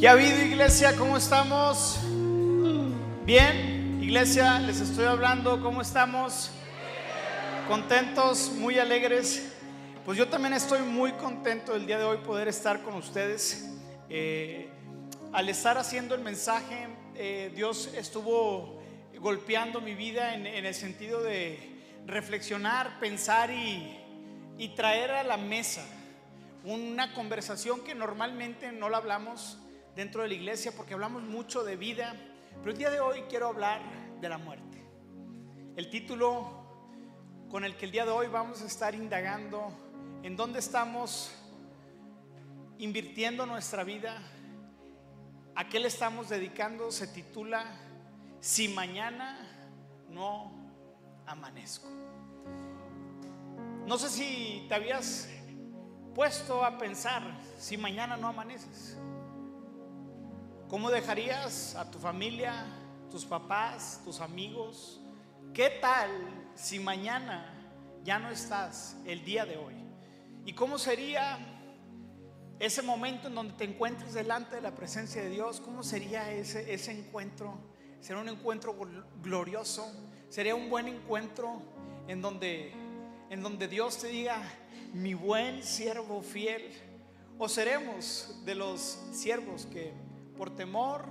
¿Qué ha habido iglesia? ¿Cómo estamos? Bien, iglesia, les estoy hablando, ¿cómo estamos? Contentos, muy alegres. Pues yo también estoy muy contento el día de hoy poder estar con ustedes. Eh, al estar haciendo el mensaje, eh, Dios estuvo golpeando mi vida en, el sentido de reflexionar, pensar y, y traer a la mesa una conversación que normalmente no la hablamos dentro de la iglesia porque hablamos mucho de vida, pero el día de hoy quiero hablar de la muerte. El título con el que el día de hoy vamos a estar indagando en dónde estamos invirtiendo nuestra vida, a qué le estamos dedicando, se titula Si mañana no amanezco. No sé si te habías puesto a pensar si mañana no amaneces. ¿Cómo dejarías a tu familia, tus papás, tus amigos? ¿Qué tal si mañana ya no estás el día de hoy? ¿Y cómo sería ese momento en donde te encuentres delante de la presencia de Dios? ¿Cómo sería ese, ese encuentro? ¿Será un encuentro glorioso? ¿Sería un buen encuentro en donde, en donde Dios te diga, mi buen siervo fiel? ¿O seremos de los siervos que por temor,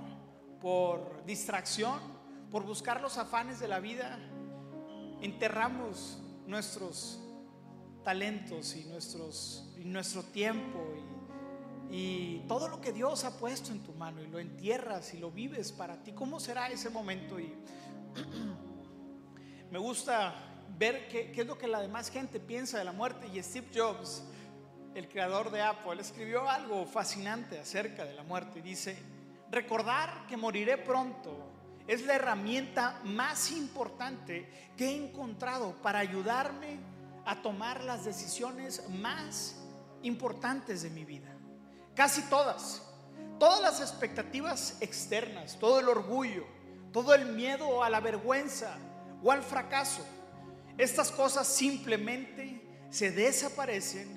por distracción, por buscar los afanes de la vida, enterramos nuestros talentos y, nuestros, y nuestro tiempo y, todo lo que Dios ha puesto en tu mano y lo entierras y lo vives para ti. ¿Cómo será ese momento? Y me gusta ver qué, qué es lo que la demás gente piensa de la muerte. Y Steve Jobs, el creador de Apple, escribió algo fascinante acerca de la muerte. Dice, recordar que moriré pronto es la herramienta más importante que he encontrado para ayudarme a tomar las decisiones más importantes de mi vida. Casi todas, todas las expectativas externas, todo el orgullo, todo el miedo a la vergüenza o al fracaso, estas cosas simplemente se desaparecen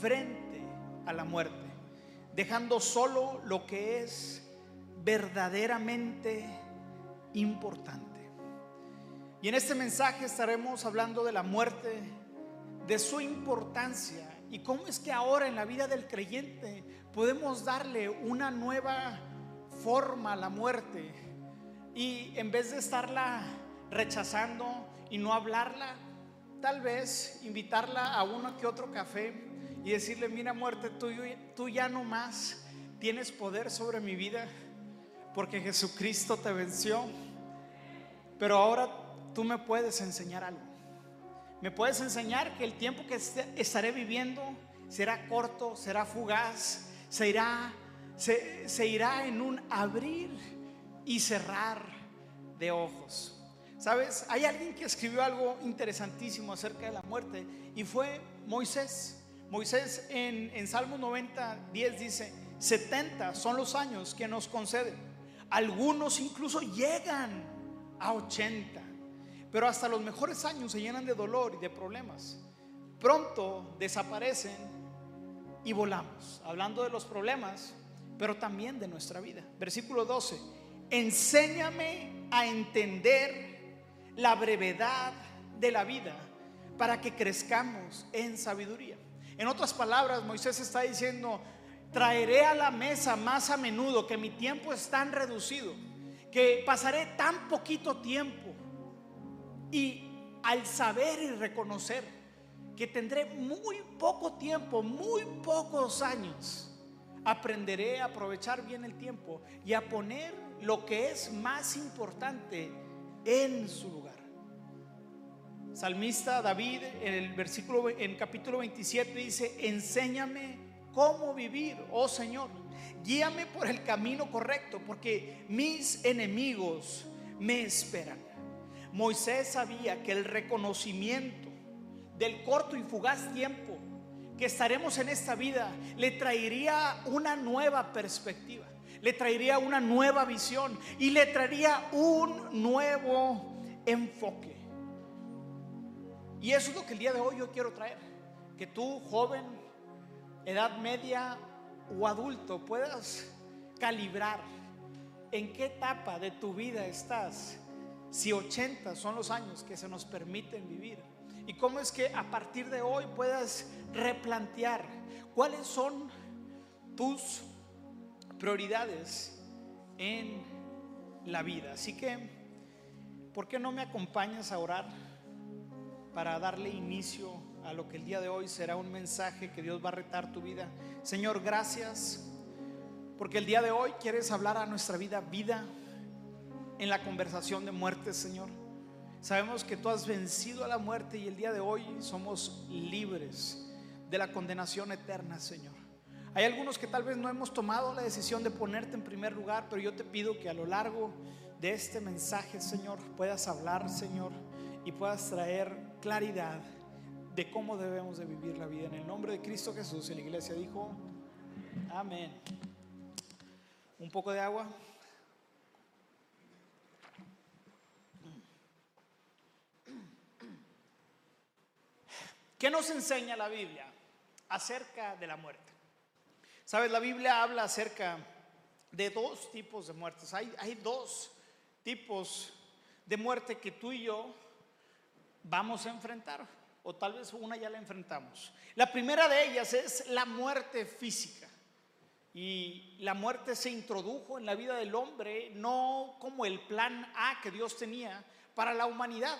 frente a la muerte, dejando solo lo que es verdaderamente importante. Y en este mensaje estaremos hablando de la muerte, de su importancia y cómo es que ahora en la vida del creyente podemos darle una nueva forma a la muerte y en vez de estarla rechazando y no hablarla, tal vez invitarla a uno que otro café y decirle, mira muerte, tú, tú ya no más tienes poder sobre mi vida porque Jesucristo te venció. Pero ahora tú me puedes enseñar algo. Me puedes enseñar que el tiempo que estaré viviendo será corto, será fugaz, se irá, se, irá en un abrir y cerrar de ojos. ¿Sabes? Hay alguien que escribió algo interesantísimo acerca de la muerte y fue Moisés. Moisés en Salmo 90, 10 dice, 70 son los años que nos conceden algunos incluso llegan a 80. Pero hasta los mejores años se llenan de dolor y de problemas. Pronto desaparecen y volamos. Hablando de los problemas, pero también de nuestra vida. Versículo 12. Enséñame a entender la brevedad de la vida para que crezcamos en sabiduría. En otras palabras, Moisés está diciendo, traeré a la mesa más a menudo, que mi tiempo es tan reducido, que pasaré tan poquito tiempo. Y al saber y reconocer que tendré muy poco tiempo, muy pocos años, aprenderé a aprovechar bien el tiempo y a poner lo que es más importante en su lugar. Salmista David en el versículo en capítulo 27 dice, "Enséñame cómo vivir, oh Señor. Guíame por el camino correcto, porque mis enemigos me esperan. Moisés sabía que el reconocimiento del corto y fugaz tiempo que estaremos en esta vida le traería una nueva perspectiva, le traería una nueva visión y le traería un nuevo enfoque. Y eso es lo que el día de hoy yo quiero traer. Que tú, joven, edad media o adulto puedas calibrar en qué etapa de tu vida estás, si 80 son los años que se nos permiten vivir. Y cómo es que a partir de hoy puedas replantear cuáles son tus prioridades en la vida. Así que, ¿por qué no me acompañas a orar para darle inicio a lo que el día de hoy será un mensaje que Dios va a retar tu vida? Señor, gracias porque el día de hoy quieres hablar a nuestra vida, vida en la conversación de muerte, Señor. Sabemos que tú has vencido a la muerte y el día de hoy somos libres de la condenación eterna, Señor. Hay algunos que tal vez no hemos tomado la decisión de ponerte en primer lugar, pero yo te pido que a lo largo de este mensaje, Señor, puedas hablar, Señor, y puedas traer claridad de cómo debemos de vivir la vida. En el nombre de Cristo Jesús, y la iglesia dijo, amén. Un poco de agua. ¿Qué nos enseña la Biblia acerca de la muerte? Sabes, la Biblia habla acerca de dos tipos de muertes. Hay, hay dos tipos de muerte que tú y yo vamos a enfrentar, o tal vez una ya la enfrentamos. La primera de ellas es la muerte física. Y la muerte se introdujo en la vida del hombre no como el plan A que Dios tenía para la humanidad.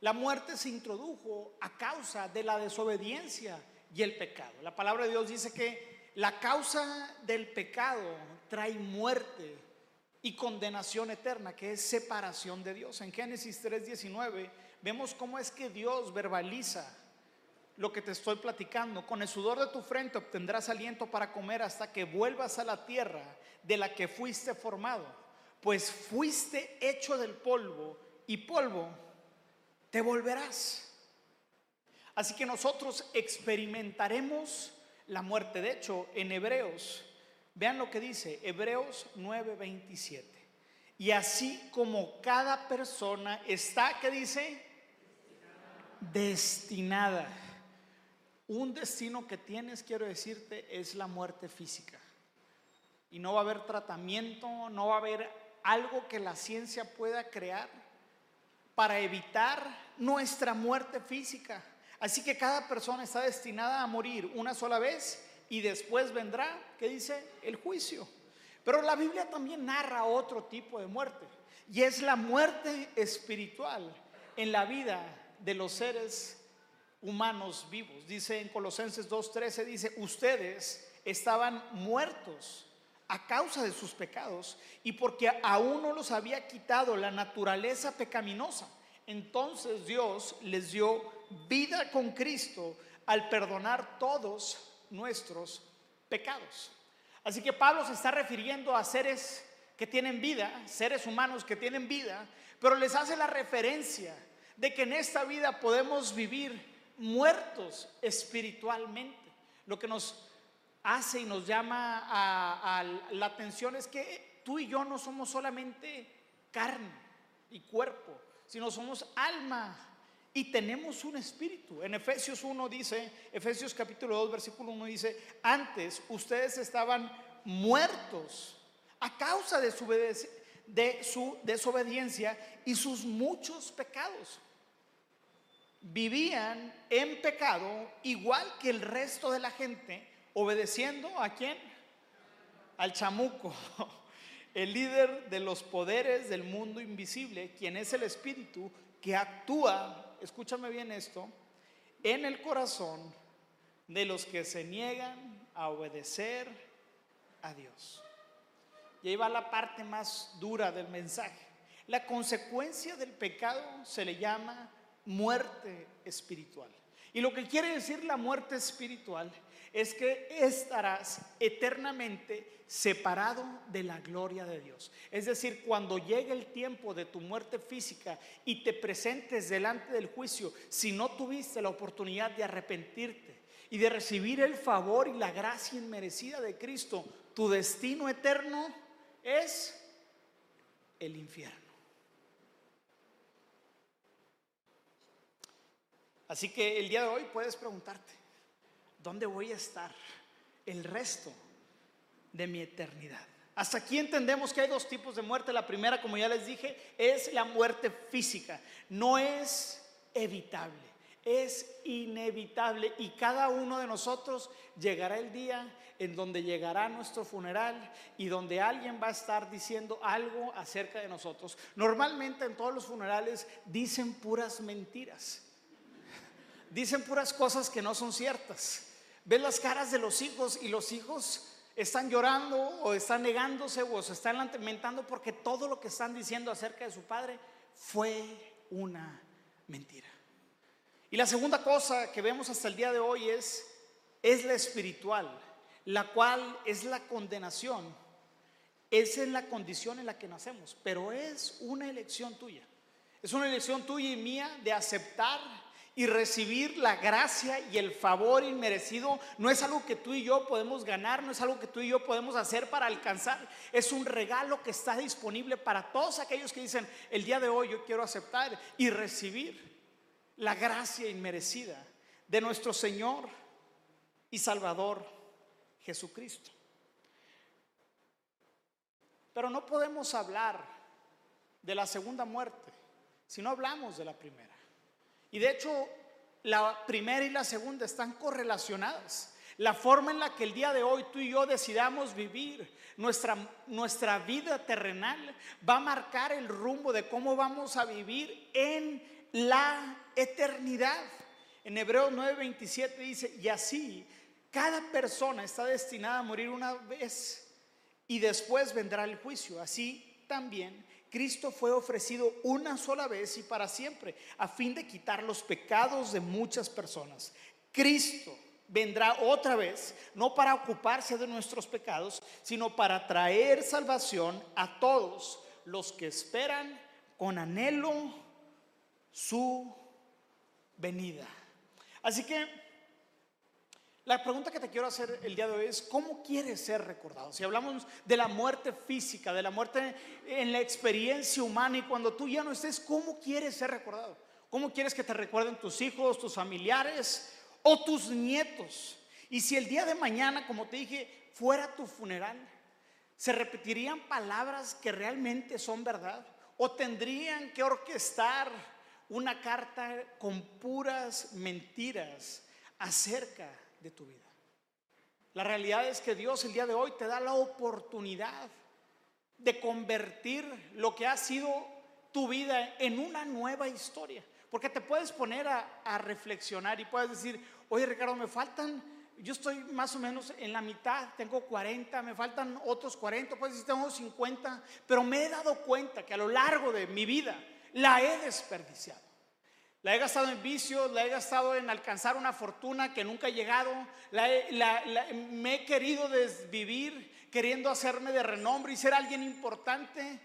La muerte se introdujo a causa de la desobediencia y el pecado. La palabra de Dios dice que la causa del pecado trae muerte y condenación eterna, que es separación de Dios. En Génesis 3:19 vemos cómo es que Dios verbaliza lo que te estoy platicando. Con el sudor de tu frente obtendrás aliento para comer hasta que vuelvas a la tierra de la que fuiste formado, pues fuiste hecho del polvo y polvo te volverás. Así que nosotros experimentaremos la muerte. De hecho, en Hebreos, vean lo que dice, Hebreos 9:27. Y así como cada persona está, ¿qué dice? Destinada. Un destino que tienes, quiero decirte, es la muerte física. Y no va a haber tratamiento, no va a haber algo que la ciencia pueda crear para evitar nuestra muerte física. Así que cada persona está destinada a morir una sola vez y después vendrá, ¿qué dice? El juicio. Pero la Biblia también narra otro tipo de muerte y es la muerte espiritual en la vida de los seres humanos vivos. Dice en Colosenses 2.13, dice, ustedes estaban muertos a causa de sus pecados y porque aún no los había quitado la naturaleza pecaminosa. Entonces Dios les dio vida con Cristo al perdonar todos nuestros pecados. Así que Pablo se está refiriendo a seres que tienen vida, seres humanos que tienen vida, pero les hace la referencia de que en esta vida podemos vivir muertos espiritualmente. Lo que nos hace y nos llama a, la atención es que tú y yo no somos solamente carne y cuerpo, sino somos alma y tenemos un espíritu. En Efesios 1 dice, Efesios capítulo 2, versículo 1 dice, antes ustedes estaban muertos a causa de su, de su desobediencia y sus muchos pecados. Vivían en pecado igual que el resto de la gente, obedeciendo a quién? Al chamuco, el líder de los poderes del mundo invisible, quien es el espíritu que actúa escúchame bien esto, en el corazón de los que se niegan a obedecer a Dios. Y ahí va la parte más dura del mensaje. La consecuencia del pecado se le llama muerte espiritual. Y lo que quiere decir la muerte espiritual es que estarás eternamente separado de la gloria de Dios. Es decir, cuando llegue el tiempo de tu muerte física y te presentes delante del juicio, si no tuviste la oportunidad de arrepentirte y de recibir el favor y la gracia inmerecida de Cristo, tu destino eterno es el infierno. Así que el día de hoy puedes preguntarte, ¿dónde voy a estar el resto de mi eternidad? Hasta aquí entendemos que hay dos tipos de muerte. La primera, como ya les dije, es la muerte física. No es evitable, es inevitable. Y cada uno de nosotros llegará el día en donde llegará nuestro funeral y donde alguien va a estar diciendo algo acerca de nosotros. Normalmente en todos los funerales dicen puras mentiras. Dicen puras cosas que no son ciertas. Ves las caras de los hijos y los hijos están llorando o están negándose o se están lamentando porque todo lo que están diciendo acerca de su padre fue una mentira. Y la segunda cosa que vemos hasta el día de hoy es, es la espiritual, la cual es la condenación. Es en la condición en la que nacemos, pero es una elección tuya. Es una elección tuya y mía de aceptar y recibir la gracia y el favor inmerecido no es algo que tú y yo podemos ganar, no es algo que tú y yo podemos hacer para alcanzar, es un regalo que está disponible para todos aquellos que dicen, el día de hoy yo quiero aceptar y recibir la gracia inmerecida de nuestro Señor y Salvador Jesucristo. Pero no podemos hablar de la segunda muerte si no hablamos de la primera. Y de hecho, la primera y la segunda están correlacionadas. La forma en la que el día de hoy tú y yo decidamos vivir nuestra, nuestra vida terrenal va a marcar el rumbo de cómo vamos a vivir en la eternidad. En Hebreos 9:27 dice, y así cada persona está destinada a morir una vez y después vendrá el juicio. Así también Cristo fue ofrecido una sola vez y para siempre, a fin de quitar los pecados de muchas personas. Cristo vendrá otra vez, no para ocuparse de nuestros pecados, sino para traer salvación a todos los que esperan con anhelo su venida. Así que la pregunta que te quiero hacer el día de hoy es, ¿cómo quieres ser recordado? Si hablamos de la muerte física, de la muerte en la experiencia humana y cuando tú ya no estés, ¿cómo quieres ser recordado? ¿Cómo quieres que te recuerden tus hijos, tus familiares o tus nietos? Y si el día de mañana, como te dije, fuera tu funeral, ¿se repetirían palabras que realmente son verdad? ¿O tendrían que orquestar una carta con puras mentiras acerca de tu vida. La realidad es que Dios el día de hoy te da la oportunidad de convertir lo que ha sido tu vida en una nueva historia. Porque te puedes poner a, reflexionar y puedes decir, oye Ricardo, me faltan, yo estoy más o menos en la mitad, tengo 40, me faltan otros 40, puedes decir, tengo 50, pero me he dado cuenta que a lo largo de mi vida la he desperdiciado. La he gastado en vicios, la he gastado en alcanzar una fortuna que nunca he llegado, me he querido desvivir queriendo hacerme de renombre y ser alguien importante.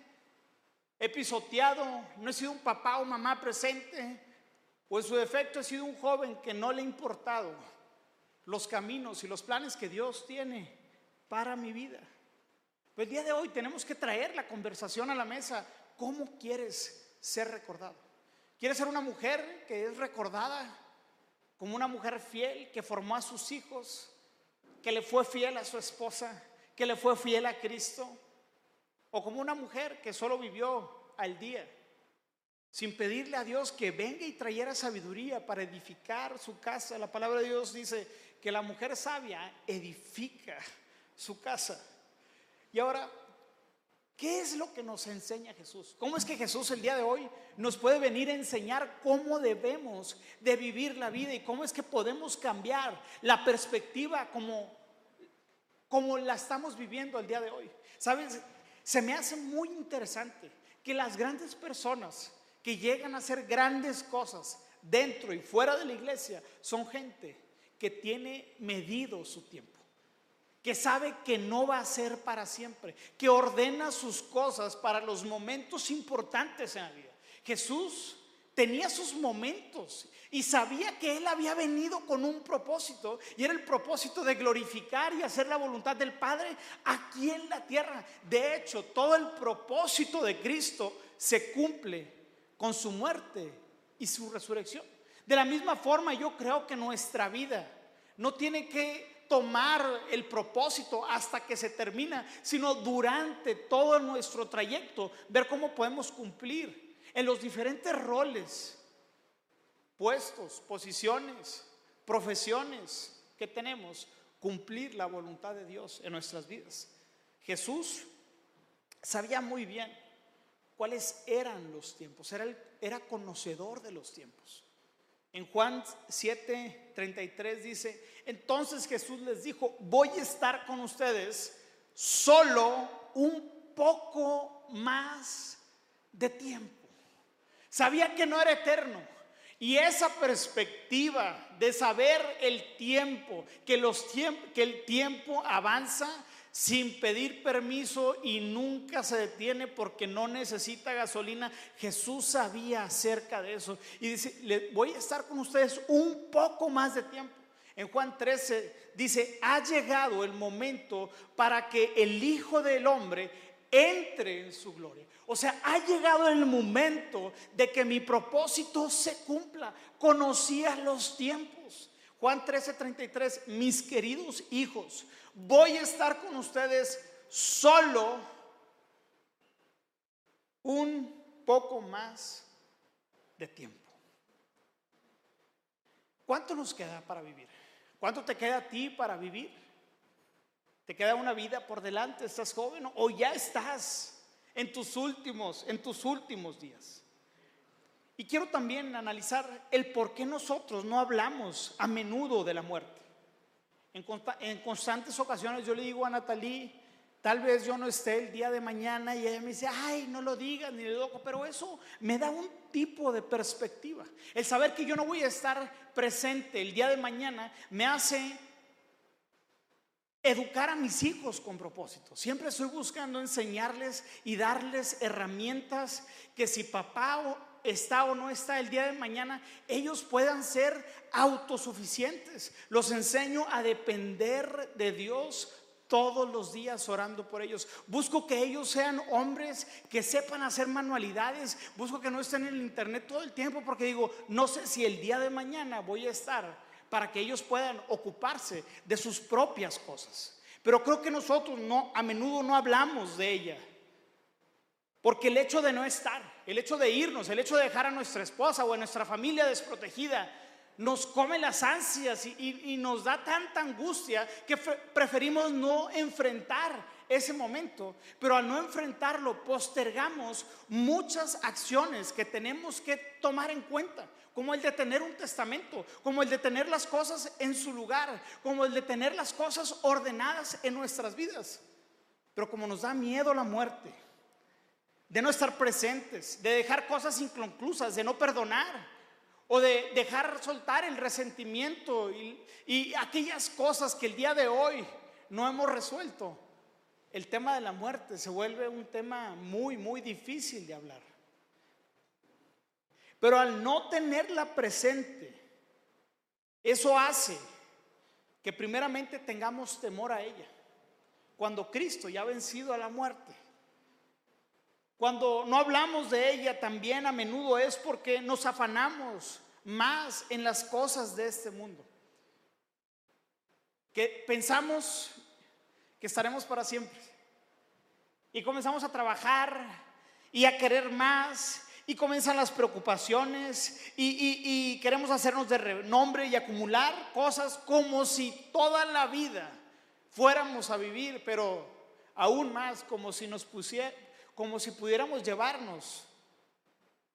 He pisoteado, no he sido un papá o mamá presente, o en su defecto he sido un joven que no le ha importado los caminos y los planes que Dios tiene para mi vida. Pues el día de hoy tenemos que traer la conversación a la mesa. ¿Cómo quieres ser recordado? Quiere ser una mujer que es recordada como una mujer fiel, que formó a sus hijos, que le fue fiel a su esposa, que le fue fiel a Cristo. O como una mujer que solo vivió al día, sin pedirle a Dios que venga y trayera sabiduría para edificar su casa. La palabra de Dios dice que la mujer sabia edifica su casa. Y ahora ¿Qué es lo que nos enseña Jesús? ¿Cómo es que Jesús el día de hoy nos puede venir a enseñar cómo debemos de vivir la vida y cómo es que podemos cambiar la perspectiva como, como la estamos viviendo el día de hoy? ¿Sabes? Se me hace muy interesante que las grandes personas que llegan a hacer grandes cosas dentro y fuera de la iglesia son gente que tiene medido su tiempo que sabe que no va a ser para siempre, que ordena sus cosas para los momentos importantes en la vida. Jesús tenía sus momentos y sabía que Él había venido con un propósito y era el propósito de glorificar y hacer la voluntad del Padre aquí en la tierra. De hecho, todo el propósito de Cristo se cumple con su muerte y su resurrección. De la misma forma, yo creo que nuestra vida no tiene que tomar el propósito hasta que se termina, sino durante todo nuestro trayecto, ver cómo podemos cumplir en los diferentes roles, puestos, posiciones, profesiones que tenemos, cumplir la voluntad de Dios en nuestras vidas. Jesús sabía muy bien cuáles eran los tiempos, era, era conocedor de los tiempos. En Juan 7, 33 dice, entonces Jesús les dijo, voy a estar con ustedes solo un poco más de tiempo. Sabía que no era eterno. Y esa perspectiva de saber el tiempo, que, los que el tiempo avanza, sin pedir permiso y nunca se detiene porque no necesita gasolina. Jesús sabía acerca de eso y dice, le voy a estar con ustedes un poco más de tiempo. En Juan 13 dice, ha llegado el momento para que el Hijo del Hombre entre en su gloria. O sea, ha llegado el momento de que mi propósito se cumpla. Conocía los tiempos. Juan 13, 33, mis queridos hijos, voy a estar con ustedes solo un poco más de tiempo. ¿Cuánto nos queda para vivir? ¿Cuánto te queda a ti para vivir? ¿Te queda una vida por delante? ¿Estás joven o ya estás en tus últimos, en tus últimos días? Y quiero también analizar el por qué nosotros no hablamos a menudo de la muerte. En, constantes ocasiones yo le digo a Natalie, tal vez yo no esté el día de mañana y ella me dice, ay, no lo digas ni loco, pero eso me da un tipo de perspectiva. El saber que yo no voy a estar presente el día de mañana me hace educar a mis hijos con propósito. Siempre estoy buscando enseñarles y darles herramientas que si papá está o no está el día de mañana, ellos puedan ser autosuficientes. Los enseño a depender de Dios todos los días orando por ellos. Busco que ellos sean hombres que sepan hacer manualidades. Busco que no estén en el internet todo el tiempo porque digo, no sé si el día de mañana voy a estar para que ellos puedan ocuparse de sus propias cosas. Pero creo que nosotros no a menudo no hablamos de ella. Porque el hecho de no estar, el hecho de irnos, el hecho de dejar a nuestra esposa o a nuestra familia desprotegida, nos come las ansias y, nos da tanta angustia que preferimos no enfrentar ese momento. Pero al no enfrentarlo, postergamos muchas acciones que tenemos que tomar en cuenta, como el de tener un testamento, como el de tener las cosas en su lugar, como el de tener las cosas ordenadas en nuestras vidas. Pero como nos da miedo la muerte, de no estar presentes, de dejar cosas inconclusas, de no perdonar o de dejar soltar el resentimiento y, aquellas cosas que el día de hoy no hemos resuelto. El tema de la muerte se vuelve un tema muy, muy difícil de hablar. Pero al no tenerla presente, eso hace que primeramente tengamos temor a ella. Cuando Cristo ya ha vencido a la muerte, cuando no hablamos de ella también a menudo es porque nos afanamos más en las cosas de este mundo. Que pensamos que estaremos para siempre. Y comenzamos a trabajar y a querer más. Y comienzan las preocupaciones y, queremos hacernos de renombre y acumular cosas como si toda la vida fuéramos a vivir, pero aún más como si nos pusiera, como si pudiéramos llevarnos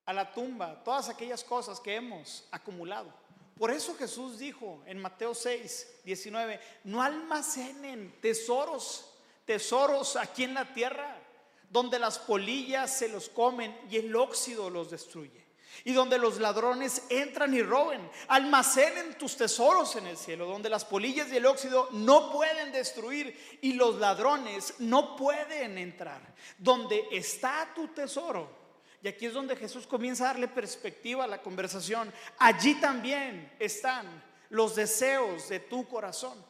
a la tumba todas aquellas cosas que hemos acumulado. Por eso Jesús dijo en Mateo 6, 19, no almacenen tesoros, tesoros aquí en la tierra, donde las polillas se los comen y el óxido los destruye y donde los ladrones entran y roben. Almacenen tus tesoros en el cielo, donde las polillas y el óxido no pueden destruir y los ladrones no pueden entrar. Donde está tu tesoro. Y aquí es donde Jesús comienza a darle perspectiva a la conversación. Allí también están los deseos de tu corazón.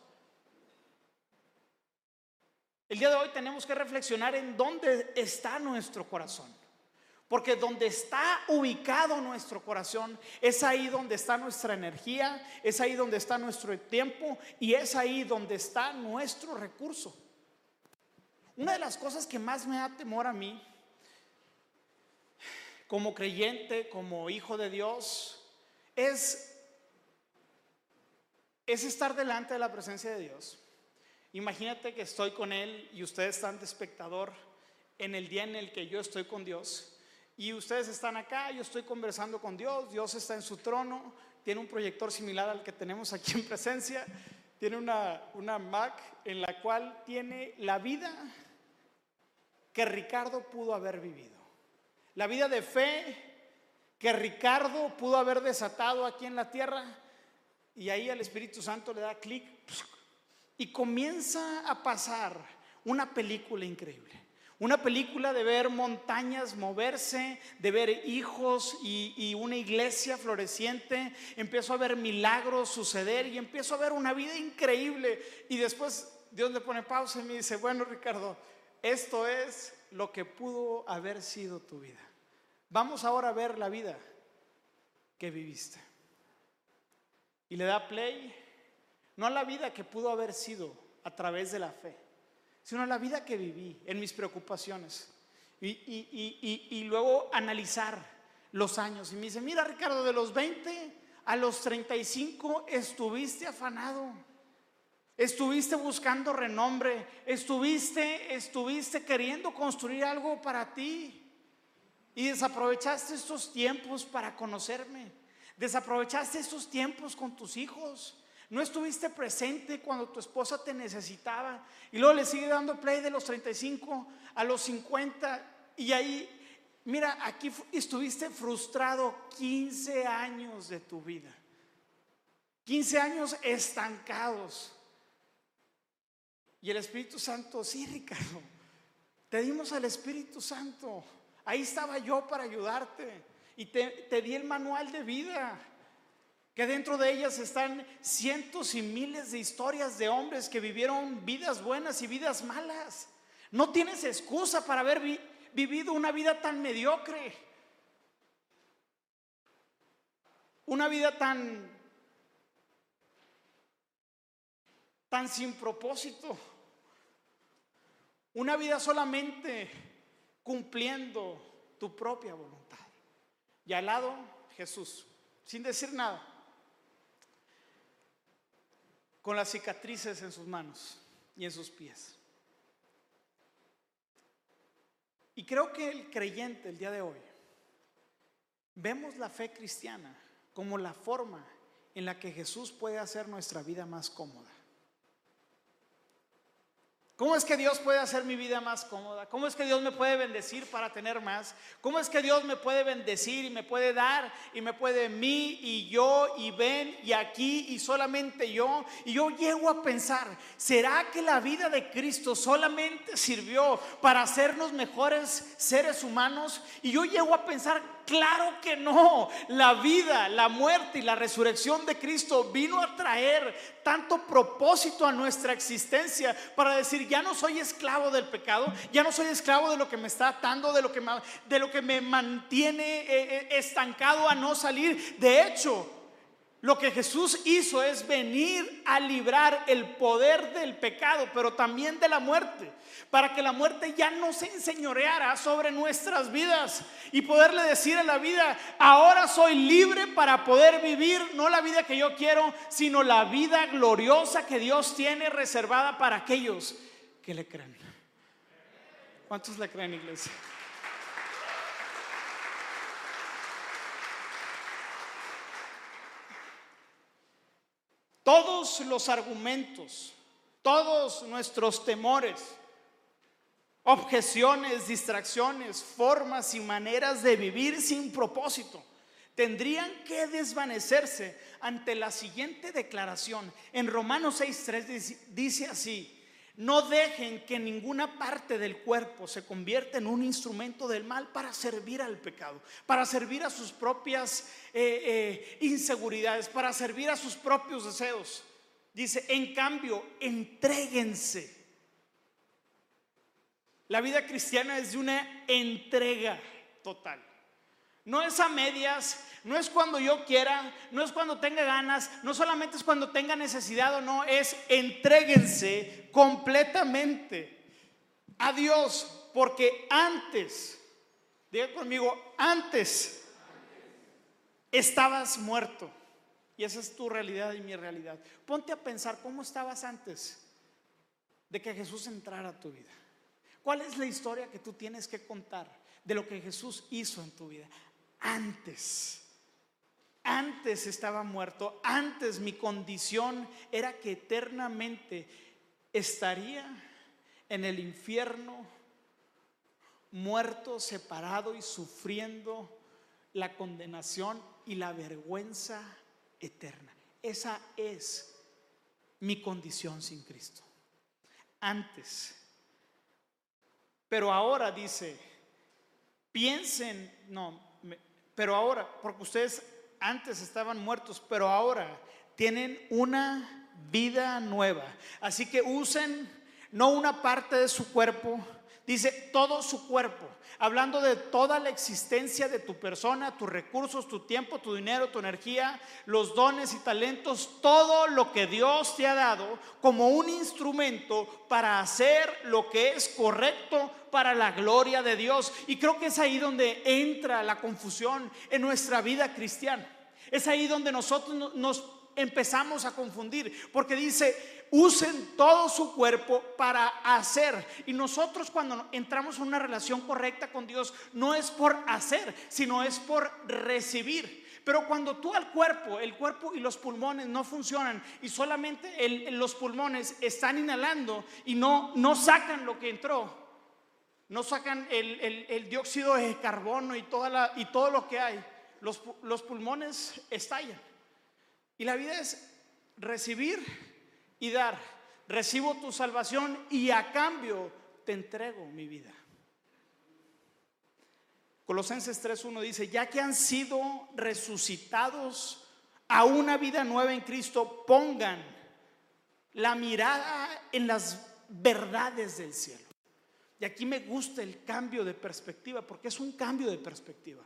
El día de hoy tenemos que reflexionar en dónde está nuestro corazón. Porque donde está ubicado nuestro corazón, es ahí donde está nuestra energía, es ahí donde está nuestro tiempo y es ahí donde está nuestro recurso. Una de las cosas que más me da temor a mí, como creyente, como hijo de Dios, es, es estar delante de la presencia de Dios. Imagínate que estoy con Él y ustedes están de espectador en el día en el que yo estoy con Dios y ustedes están acá, yo estoy conversando con Dios, Dios está en su trono, tiene un proyector similar al que tenemos aquí en presencia, tiene una, una Mac en la cual tiene la vida que Ricardo pudo haber vivido. La vida de fe que Ricardo pudo haber desatado aquí en la tierra y ahí el Espíritu Santo le da clic y comienza a pasar una película increíble. Una película de ver montañas moverse, de ver hijos y, una iglesia floreciente. Empiezo a ver milagros suceder y empiezo a ver una vida increíble. Y después Dios le pone pausa y me dice, bueno Ricardo, esto es lo que pudo haber sido tu vida. Vamos ahora a ver la vida que viviste. Y le da play, no a la vida que pudo haber sido a través de la fe sino la vida que viví en mis preocupaciones. Y, luego analizar los años. Y me dice, mira Ricardo, de los 20 a los 35 estuviste afanado. Estuviste buscando renombre, estuviste, estuviste queriendo construir algo para ti y desaprovechaste estos tiempos para conocerme. Desaprovechaste estos tiempos con tus hijos. No estuviste presente cuando tu esposa te necesitaba. Y luego le sigue dando play de los 35 a los 50. Y ahí, mira, aquí estuviste frustrado 15 años de tu vida. 15 años estancados. Y el Espíritu Santo, sí, Ricardo, te dimos al Espíritu Santo. Ahí estaba yo para ayudarte. Y te, te di el manual de vida que dentro de ellas están cientos y miles de historias de hombres que vivieron vidas buenas y vidas malas. No tienes excusa para haber vivido una vida tan mediocre, una vida tan tan sin propósito, una vida solamente cumpliendo tu propia voluntad. Y al lado Jesús, sin decir nada. Con las cicatrices en sus manos y en sus pies. Y creo que el creyente el día de hoy vemos la fe cristiana como la forma en la que Jesús puede hacer nuestra vida más cómoda. ¿Cómo es que Dios puede hacer mi vida más cómoda? ¿Cómo es que Dios me puede bendecir para tener más? ¿Cómo es que Dios me puede bendecir y me puede dar y me puede mí y yo y ven y aquí y solamente yo? Y yo llego a pensar, ¿será que la vida de Cristo solamente sirvió para hacernos mejores seres humanos? Y yo llego a pensar, Claro que no. La vida, la muerte y la resurrección de Cristo vino a traer tanto propósito a nuestra existencia para decir, ya no soy esclavo del pecado, ya no soy esclavo de lo que me está atando, de lo que me, de lo que me mantiene eh, eh, estancado a no salir. De hecho, lo que Jesús hizo es venir a librar el poder del pecado, pero también de la muerte, para que la muerte ya no se enseñoreara sobre nuestras vidas y poderle decir a la vida, ahora soy libre para poder vivir no la vida que yo quiero, sino la vida gloriosa que Dios tiene reservada para aquellos que le creen. ¿Cuántos le creen, iglesia? Todos los argumentos, todos nuestros temores, objeciones, distracciones, formas y maneras de vivir sin propósito tendrían que desvanecerse ante la siguiente declaración. En Romanos 6.3 dice así, no dejen que ninguna parte del cuerpo se convierta en un instrumento del mal para servir al pecado, para servir a sus propias eh, eh, inseguridades, para servir a sus propios deseos. Dice, en cambio, entréguense. La vida cristiana es de una entrega total. No es a medias, no es cuando yo quiera, no es cuando tenga ganas, no solamente es cuando tenga necesidad o no, es entréguense completamente a Dios, porque antes, diga conmigo, antes estabas muerto. Y esa es tu realidad y mi realidad. Ponte a pensar cómo estabas antes de que Jesús entrara a tu vida. ¿Cuál es la historia que tú tienes que contar de lo que Jesús hizo en tu vida? Antes, antes estaba muerto, antes mi condición era que eternamente estaría en el infierno, muerto, separado y sufriendo la condenación y la vergüenza eterna. Esa es mi condición sin Cristo. Antes. Pero ahora dice, piensen, no, pero ahora, porque ustedes antes estaban muertos, pero ahora tienen una vida nueva. Así que usen no una parte de su cuerpo, dice todo su cuerpo, hablando de toda la existencia de tu persona, tus recursos, tu tiempo, tu dinero, tu energía, los dones y talentos, todo lo que Dios te ha dado como un instrumento para hacer lo que es correcto para la gloria de Dios. Y creo que es ahí donde entra la confusión en nuestra vida cristiana. Es ahí donde nosotros nos empezamos a confundir, porque dice, usen todo su cuerpo para hacer. Y nosotros cuando entramos en una relación correcta con Dios, no es por hacer, sino es por recibir. Pero cuando tú al cuerpo, el cuerpo y los pulmones no funcionan y solamente los pulmones están inhalando y no, no sacan lo que entró, no sacan el, dióxido de carbono y, toda y todo lo que hay, los pulmones estallan. Y la vida es recibir y dar. Recibo tu salvación y a cambio te entrego mi vida. Colosenses 3.1 dice, ya que han sido resucitados a una vida nueva en Cristo, pongan la mirada en las verdades del cielo. Y aquí me gusta el cambio de perspectiva, porque es un cambio de perspectiva.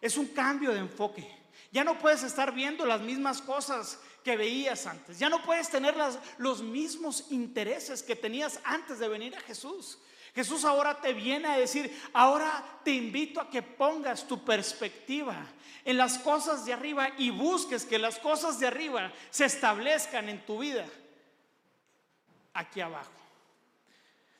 Es un cambio de enfoque. Ya no puedes estar viendo las mismas cosas que veías antes. Ya no puedes tener los mismos intereses que tenías antes de venir a Jesús. Jesús ahora te viene a decir, ahora te invito a que pongas tu perspectiva en las cosas de arriba y busques que las cosas de arriba se establezcan en tu vida aquí abajo.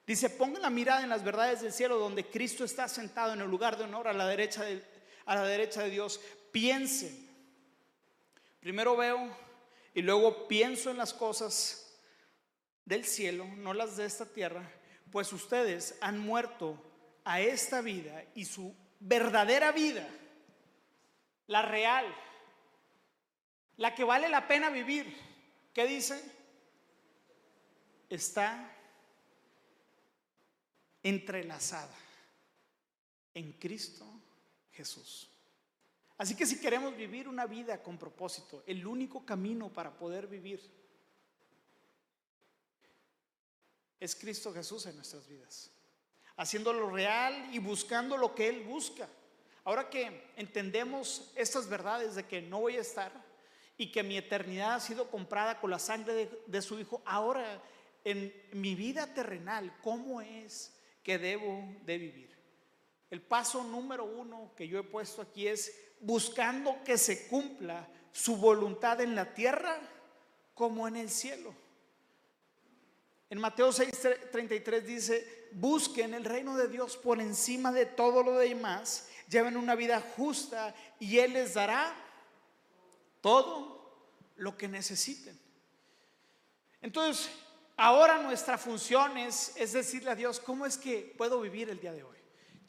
Dice, ponga la mirada en las verdades del cielo donde Cristo está sentado en el lugar de honor a la derecha de, a la derecha de Dios piensen. Primero veo y luego pienso en las cosas del cielo, no las de esta tierra, pues ustedes han muerto a esta vida y su verdadera vida, la real, la que vale la pena vivir, ¿qué dice? Está entrelazada en Cristo Jesús. Así que si queremos vivir una vida con propósito, el único camino para poder vivir es Cristo Jesús en nuestras vidas, haciéndolo real y buscando lo que Él busca. Ahora que entendemos estas verdades de que no voy a estar y que mi eternidad ha sido comprada con la sangre de, de su Hijo, ahora en mi vida terrenal, ¿cómo es que debo de vivir? El paso número uno que yo he puesto aquí es buscando que se cumpla su voluntad en la tierra como en el cielo. En Mateo 6:33 dice, busquen el reino de Dios por encima de todo lo demás, lleven una vida justa y Él les dará todo lo que necesiten. Entonces, ahora nuestra función es, es decirle a Dios, ¿cómo es que puedo vivir el día de hoy?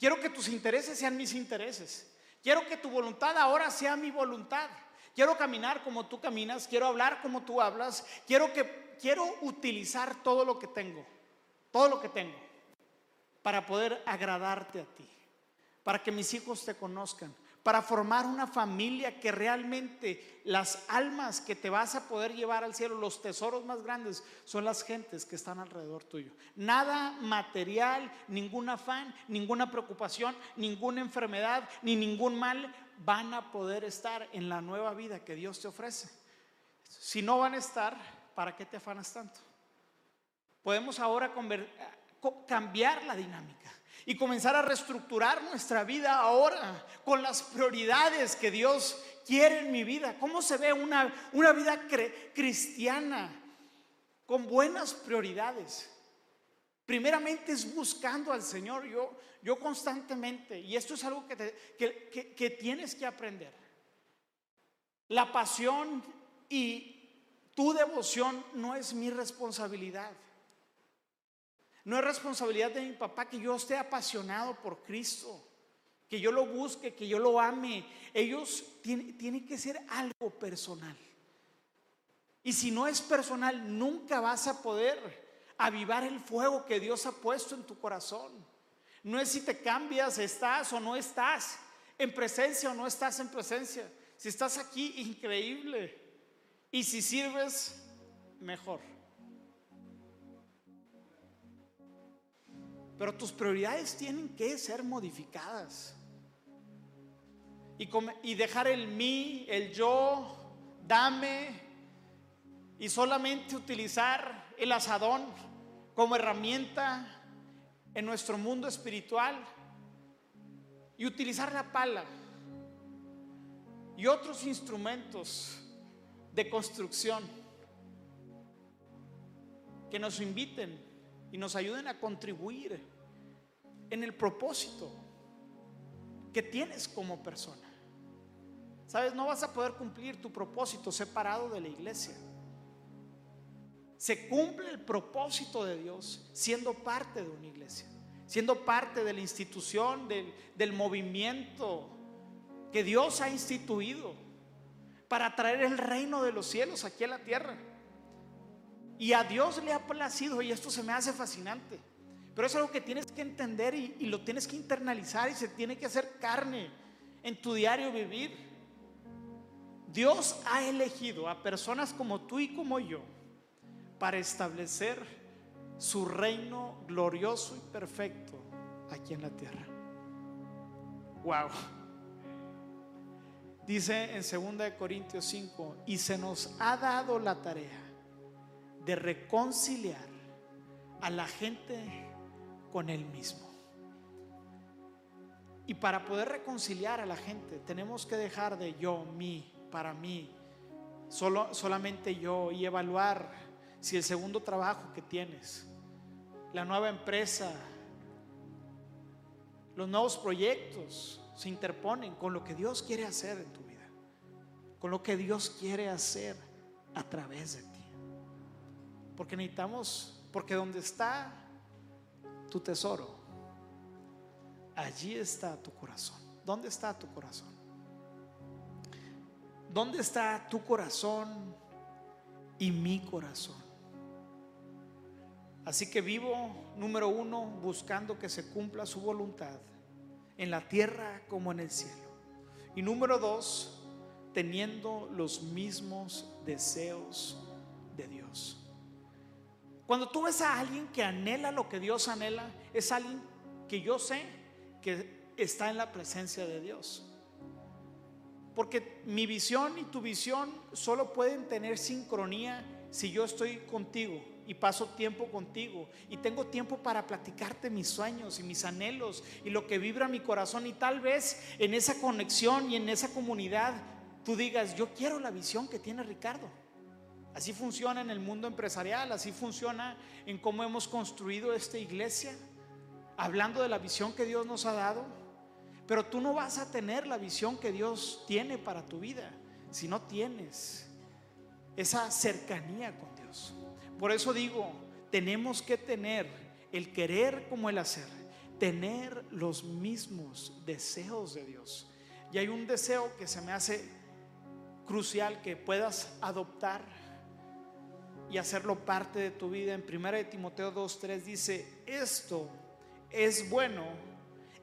Quiero que tus intereses sean mis intereses. Quiero que tu voluntad ahora sea mi voluntad. Quiero caminar como tú caminas, quiero hablar como tú hablas, quiero que quiero utilizar todo lo que tengo, todo lo que tengo para poder agradarte a ti, para que mis hijos te conozcan, para formar una familia que realmente las almas que te vas a poder llevar al cielo, los tesoros más grandes, son las gentes que están alrededor tuyo. Nada material, ningún afán, ninguna preocupación, ninguna enfermedad, ni ningún mal van a poder estar en la nueva vida que Dios te ofrece. Si no van a estar, ¿para qué te afanas tanto? Podemos ahora cambiar la dinámica y comenzar a reestructurar nuestra vida ahora con las prioridades que Dios quiere en mi vida. ¿Cómo se ve una, una vida cristiana con buenas prioridades? Primeramente es buscando al Señor. Yo, yo constantemente, y esto es algo que, que tienes que aprender. La pasión y tu devoción no es mi responsabilidad. No es responsabilidad de mi papá que yo esté apasionado por Cristo, que yo lo busque, que yo lo ame. Ellos tienen, que ser algo personal. Y si no es personal, nunca vas a poder avivar el fuego que Dios ha puesto en tu corazón. No es si te cambias, estás o no estás en presencia o no estás en presencia. Si estás aquí, increíble. Y si sirves, mejor. Pero tus prioridades tienen que ser modificadas. Y, dejar el mí, el yo, dame, y solamente utilizar el asadón como herramienta en nuestro mundo espiritual y utilizar la pala y otros instrumentos de construcción que nos inviten y nos ayuden a contribuir en el propósito que tienes como persona. Sabes, no vas a poder cumplir tu propósito separado de la iglesia. Se cumple el propósito de Dios siendo parte de una iglesia, siendo parte de la institución, del, del movimiento que Dios ha instituido para traer el reino de los cielos aquí a la tierra. Y a Dios le ha placido, y esto se me hace fascinante pero es algo que tienes que entender y, lo tienes que internalizar y se tiene que hacer carne en tu diario vivir. Dios ha elegido a personas como tú y como yo para establecer su reino glorioso y perfecto aquí en la tierra. Wow. Dice en 2 Corintios 5, y se nos ha dado la tarea de reconciliar a la gente con Él mismo. Y para poder reconciliar a la gente, tenemos que dejar de yo, mí, para mí, solo, solamente yo y evaluar si el segundo trabajo que tienes, la nueva empresa, los nuevos proyectos se interponen con lo que Dios quiere hacer en tu vida, con lo que Dios quiere hacer a través de ti. Porque necesitamos, porque donde está tu tesoro, allí está tu corazón. ¿Dónde está tu corazón? ¿Dónde está tu corazón y mi corazón? Así que vivo, número uno, buscando que se cumpla su voluntad en la tierra como en el cielo. Y número dos, teniendo los mismos deseos de Dios. Cuando tú ves a alguien que anhela lo que Dios anhela, es alguien que yo sé que está en la presencia de Dios. Porque mi visión y tu visión solo pueden tener sincronía si yo estoy contigo y paso tiempo contigo y tengo tiempo para platicarte mis sueños y mis anhelos y lo que vibra mi corazón y tal vez en esa conexión y en esa comunidad tú digas, yo quiero la visión que tiene Ricardo. Así funciona en el mundo empresarial, así funciona en cómo hemos construido esta iglesia, hablando de la visión que Dios nos ha dado. Pero tú no vas a tener la visión que Dios tiene para tu vida si no tienes esa cercanía con Dios. Por eso digo, tenemos que tener el querer como el hacer, tener los mismos deseos de Dios. Y hay un deseo que se me hace crucial que puedas adoptar y hacerlo parte de tu vida. En 1 de Timoteo 2.3 dice, esto es bueno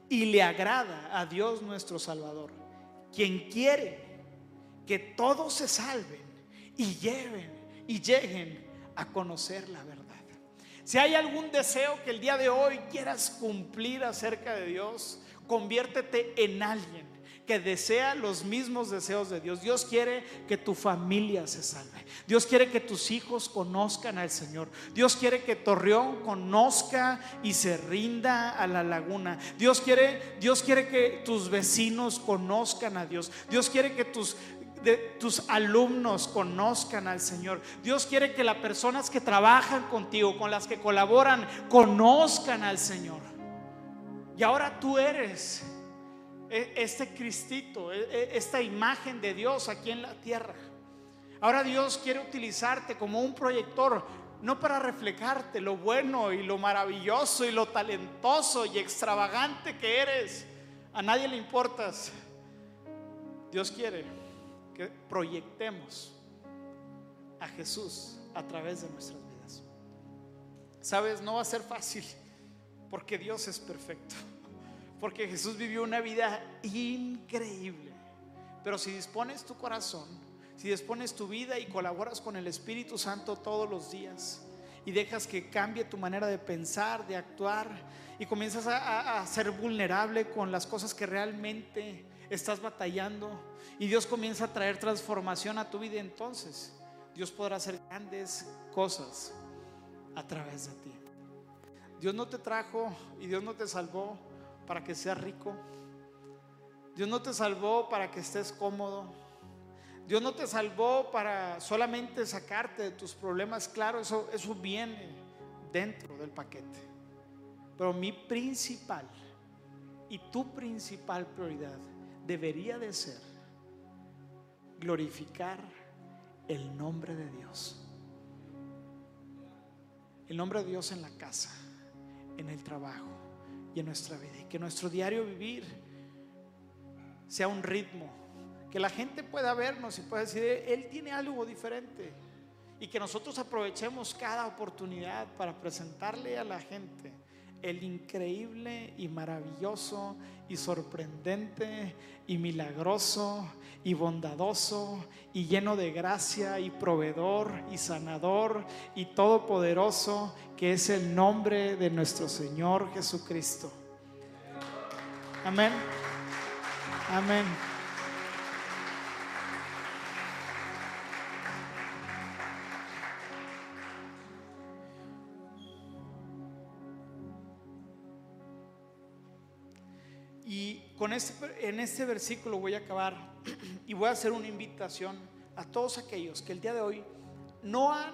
y le agrada a Dios nuestro Salvador, quien quiere que todos se salven y lleven y lleguen a conocer la verdad. Si hay algún deseo que el día de hoy quieras cumplir acerca de Dios, conviértete en alguien que desea los mismos deseos de Dios. Dios quiere que tu familia se salve. Dios quiere que tus hijos conozcan al Señor. Dios quiere que Torreón conozca y se rinda a la laguna. Dios quiere, Dios quiere que tus vecinos conozcan a Dios. Dios quiere que tus de tus alumnos conozcan al Señor. Dios quiere que las personas que trabajan contigo, con las que colaboran, conozcan al Señor. Y ahora tú eres este Cristito, e, e, esta imagen de Dios aquí en la tierra. Ahora Dios quiere utilizarte como un proyector, no para reflejarte lo bueno y lo maravilloso y lo talentoso y extravagante que eres. A nadie le importas. Dios quiere que proyectemos a Jesús a través de nuestras vidas. Sabes, no va a ser fácil porque Dios es perfecto. Porque Jesús vivió una vida increíble. Pero si dispones tu corazón, si dispones tu vida y colaboras con el Espíritu Santo todos los días y dejas que cambie tu manera de pensar, de actuar y comienzas a, ser vulnerable con las cosas que realmente estás batallando y Dios comienza a traer transformación a tu vida, entonces Dios podrá hacer grandes cosas a través de ti. Dios no te trajo y Dios no te salvó para que seas rico. Dios no te salvó para que estés cómodo. Dios no te salvó para solamente sacarte de tus problemas. Claro, eso, eso viene dentro del paquete. Pero mi principal y tu principal prioridad debería de ser glorificar el nombre de Dios. El nombre de Dios en la casa, en el trabajo, y en nuestra vida. Y que nuestro diario vivir sea un ritmo. Que la gente pueda vernos y pueda decir, Él tiene algo diferente. Y que nosotros aprovechemos cada oportunidad para presentarle a la gente el increíble y maravilloso y sorprendente y milagroso y bondadoso y lleno de gracia y proveedor y sanador y todopoderoso que es el nombre de nuestro Señor Jesucristo. Amén. Amén. Con este, en este versículo voy a acabar y voy a hacer una invitación a todos aquellos que el día de hoy no han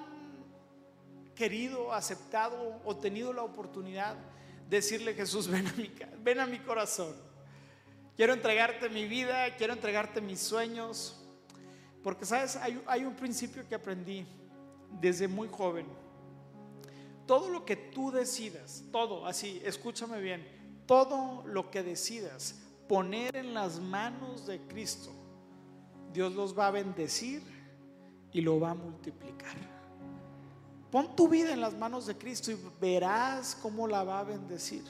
querido, aceptado o tenido la oportunidad de decirle Jesús, ven a mi, ven a mi corazón. Quiero entregarte mi vida, quiero entregarte mis sueños. Porque, ¿sabes? Hay, hay un principio que aprendí desde muy joven. Todo lo que tú decidas, todo, así, escúchame bien, todo lo que decidas poner en las manos de Cristo, Dios los va a bendecir y lo va a multiplicar. Pon tu vida en las manos de Cristo y verás cómo la va a bendecir.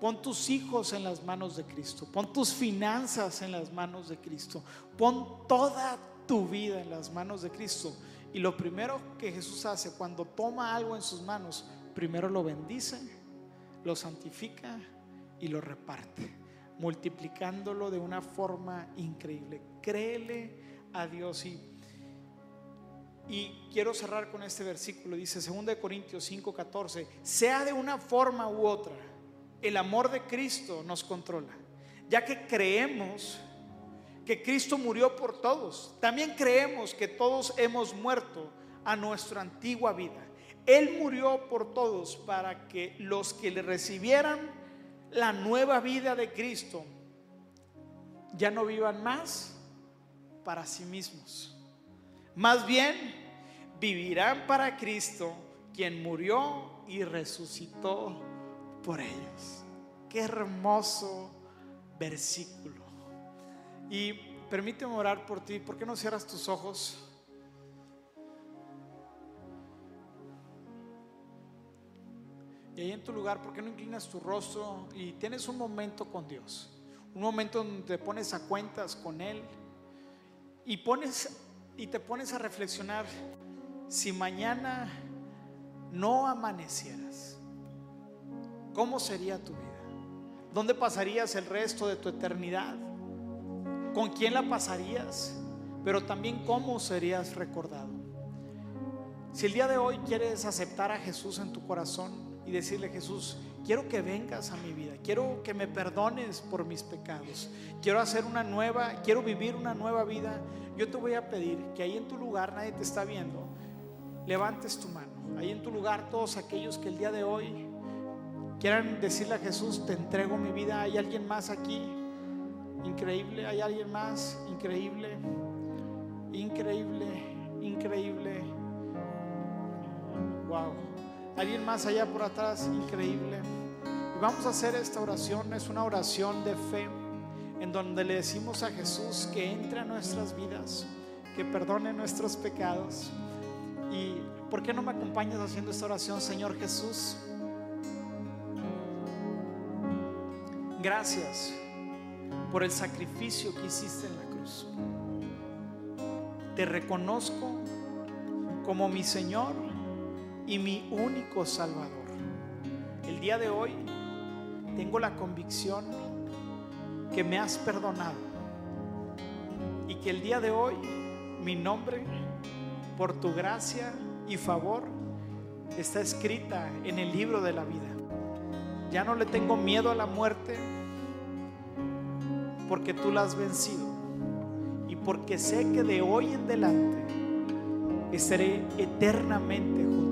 Pon tus hijos en las manos de Cristo. Pon tus finanzas en las manos de Cristo. Pon toda tu vida en las manos de Cristo. Y lo primero que Jesús hace cuando toma algo en sus manos, primero lo bendice, lo santifica y lo reparte multiplicándolo de una forma increíble. Créele a Dios y, y quiero cerrar con este versículo. Dice 2 Corintios 5:14, sea de una forma u otra, el amor de Cristo nos controla, ya que creemos que Cristo murió por todos. También creemos que todos hemos muerto a nuestra antigua vida. Él murió por todos para que los que le recibieran la nueva vida de Cristo, ya no vivan más para sí mismos. Más bien, vivirán para Cristo, quien murió y resucitó por ellos. Qué hermoso versículo. Y permíteme orar por ti. ¿Por qué no cierras tus ojos? Y ahí en tu lugar, ¿por qué no inclinas tu rostro y tienes un momento con Dios? un momento donde te pones a cuentas con Él y, pones, y te pones a reflexionar si mañana no amanecieras, ¿cómo sería tu vida? ¿Dónde pasarías el resto de tu eternidad? ¿Con quién la pasarías? Pero también cómo serías recordado. Si el día de hoy quieres aceptar a Jesús en tu corazón y decirle, Jesús, quiero que vengas a mi vida, quiero que me perdones por mis pecados, quiero hacer una nueva, quiero vivir una nueva vida, yo te voy a pedir que ahí en tu lugar nadie te está viendo, levantes tu mano. Ahí en tu lugar todos aquellos que el día de hoy quieran decirle a Jesús, te entrego mi vida, hay alguien más aquí, increíble, hay alguien más, increíble, increíble, increíble. Wow. Alguien más allá por atrás, increíble. Vamos a hacer esta oración, es una oración de fe en donde le decimos a Jesús que entre a nuestras vidas, que perdone nuestros pecados. ¿Y por qué no me acompañas haciendo esta oración, Señor Jesús? Gracias por el sacrificio que hiciste en la cruz. Te reconozco como mi Señor y mi único Salvador. El día de hoy tengo la convicción que me has perdonado y que el día de hoy mi nombre, por tu gracia y favor, está escrita en el libro de la vida. Ya no le tengo miedo a la muerte porque tú la has vencido y porque sé que de hoy en adelante estaré eternamente junto.